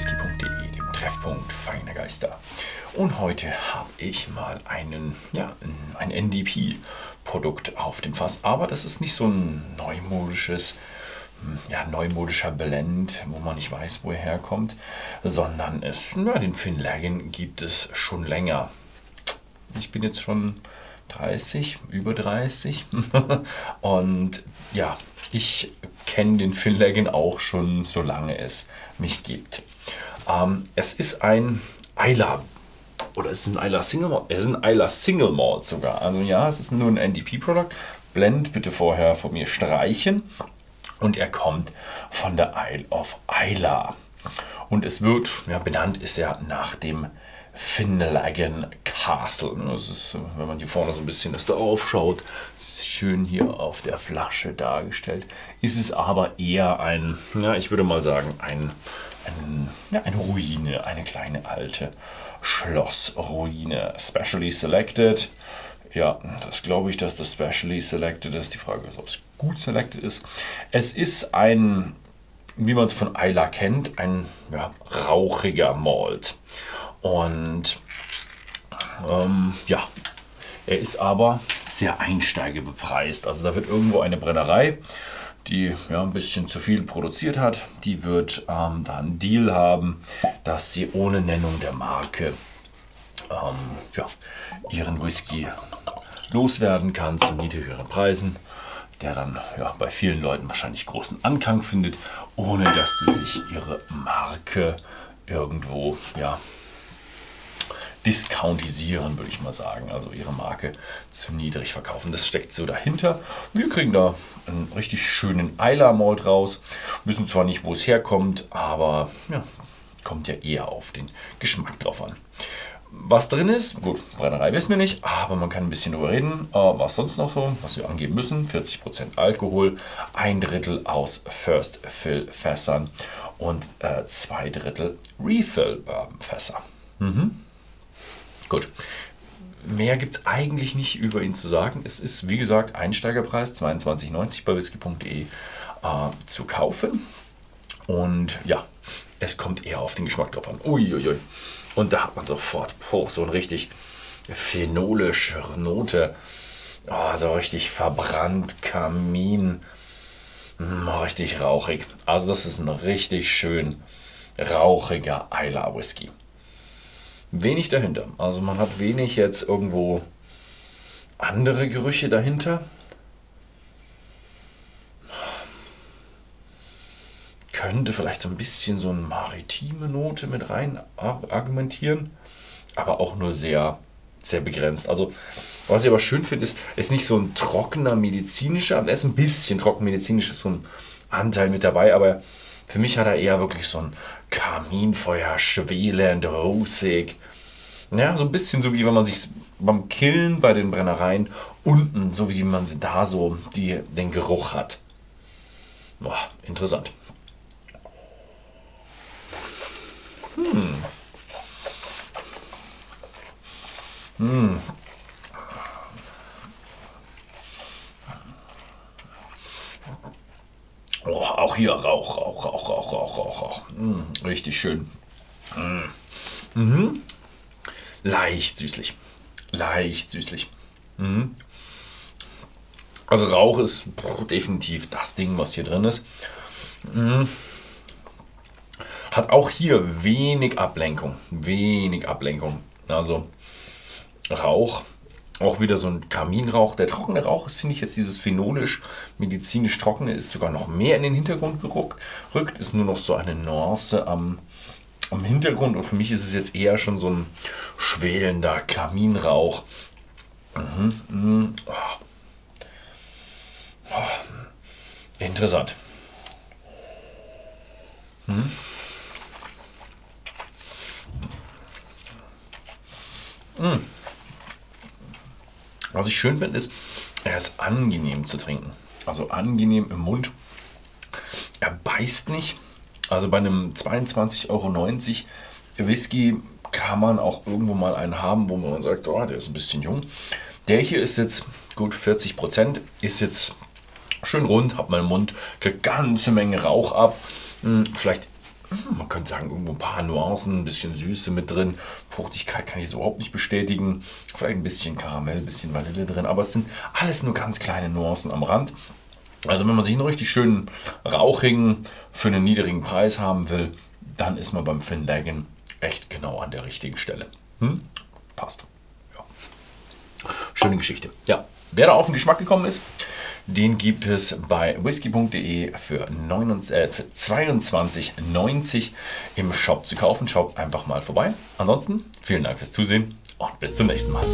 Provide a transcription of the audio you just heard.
whisky.de, dem Treffpunkt feiner Geister. Und heute habe ich mal einen, ja, ein NDP-Produkt auf dem Fass. Aber das ist nicht so ein neumodisches, ja, neumodischer Blend, wo man nicht weiß, wo er herkommt, sondern es, ja, den Finlagen gibt es schon länger. Ich bin jetzt schon 30, über 30 und ja, ich kenne den Finlagen auch schon, solange es mich gibt. Ähm, es ist ein Eiler oder es ist ein Eiler Single Malt. Es ist ein Eiler Single Malt sogar. Also ja, es ist nur ein NDP-Produkt. Blend bitte vorher von mir streichen. Und er kommt von der Isle of Isla. Und es wird, ja, benannt ist er nach dem Finlagan Castle. Das ist, wenn man hier vorne so ein bisschen das da aufschaut, schön hier auf der Flasche dargestellt. Ist es aber eher ein, ja, ich würde mal sagen, ein, ein ja, eine Ruine, eine kleine alte Schlossruine. Specially selected. Ja, das glaube ich, dass das Specially Selected ist. Die Frage ist, ob es gut selected ist. Es ist ein, wie man es von Ayla kennt, ein ja, rauchiger Malt. Und ähm, ja, er ist aber sehr einsteigebepreist. Also da wird irgendwo eine Brennerei, die ja, ein bisschen zu viel produziert hat, die wird ähm, da einen Deal haben, dass sie ohne Nennung der Marke ähm, ja, ihren Whisky loswerden kann zu niedrigeren Preisen, der dann ja, bei vielen Leuten wahrscheinlich großen Anklang findet, ohne dass sie sich ihre Marke irgendwo ja, discountisieren, würde ich mal sagen. Also ihre Marke zu niedrig verkaufen. Das steckt so dahinter. Wir kriegen da einen richtig schönen Eiler Malt raus. Wissen zwar nicht, wo es herkommt, aber ja, kommt ja eher auf den Geschmack drauf an. Was drin ist, gut, Brennerei wissen wir nicht, aber man kann ein bisschen drüber reden. Äh, was sonst noch so, was wir angeben müssen: 40% Alkohol, ein Drittel aus First Fill Fässern und äh, zwei Drittel Refill Bourbon Fässer. Mhm. Gut. Mehr gibt es eigentlich nicht über ihn zu sagen. Es ist, wie gesagt, Einsteigerpreis 22,90 bei whisky.de äh, zu kaufen. Und ja, es kommt eher auf den Geschmack drauf an. Uiuiui. Und da hat man sofort oh, so eine richtig phenolische Note. Oh, so richtig verbrannt, Kamin. Mm, richtig rauchig. Also das ist ein richtig schön rauchiger Isla Whisky wenig dahinter. Also man hat wenig jetzt irgendwo andere Gerüche dahinter. Könnte vielleicht so ein bisschen so eine maritime Note mit rein argumentieren, aber auch nur sehr, sehr begrenzt. Also, was ich aber schön finde, ist, ist nicht so ein trockener medizinischer, er ist ein bisschen trocken medizinisch, ist so ein Anteil mit dabei, aber für mich hat er eher wirklich so ein Kaminfeuer, schwelend, rosig. Ja, so ein bisschen so wie wenn man sich beim Killen bei den Brennereien unten, so wie man da so die, den Geruch hat. Boah, interessant. Hm. Hm. Oh, auch hier Rauch, Rauch, Rauch, Rauch, Rauch, Rauch, Rauch. Mm, richtig schön. Mm. Mhm. Leicht süßlich. Leicht süßlich. Mhm. Also Rauch ist definitiv das Ding, was hier drin ist. Mhm. Hat auch hier wenig Ablenkung. Wenig Ablenkung. Also Rauch auch wieder so ein Kaminrauch. Der trockene Rauch ist, finde ich, jetzt dieses phenolisch, medizinisch trockene, ist sogar noch mehr in den Hintergrund gerückt. Ist nur noch so eine Nuance am, am Hintergrund. Und für mich ist es jetzt eher schon so ein schwelender Kaminrauch. Mhm, mh. Oh. Oh. Interessant. Mhm. Mhm. Was ich schön finde, ist, er ist angenehm zu trinken. Also angenehm im Mund. Er beißt nicht. Also bei einem 22,90 Euro Whisky kann man auch irgendwo mal einen haben, wo man sagt, oh, der ist ein bisschen jung. Der hier ist jetzt gut 40 Prozent, ist jetzt schön rund, hat meinen Mund, kriegt ganze Menge Rauch ab. Hm, vielleicht man könnte sagen, irgendwo ein paar Nuancen, ein bisschen Süße mit drin. Fruchtigkeit kann ich so überhaupt nicht bestätigen. Vielleicht ein bisschen Karamell, ein bisschen Vanille drin, aber es sind alles nur ganz kleine Nuancen am Rand. Also wenn man sich einen richtig schönen rauchigen für einen niedrigen Preis haben will, dann ist man beim Finlagen echt genau an der richtigen Stelle. Hm? Passt. Ja. Schöne Geschichte. Ja, wer da auf den Geschmack gekommen ist, den gibt es bei whisky.de für, äh, für 22,90 im Shop zu kaufen. Schaut einfach mal vorbei. Ansonsten vielen Dank fürs Zusehen und bis zum nächsten Mal.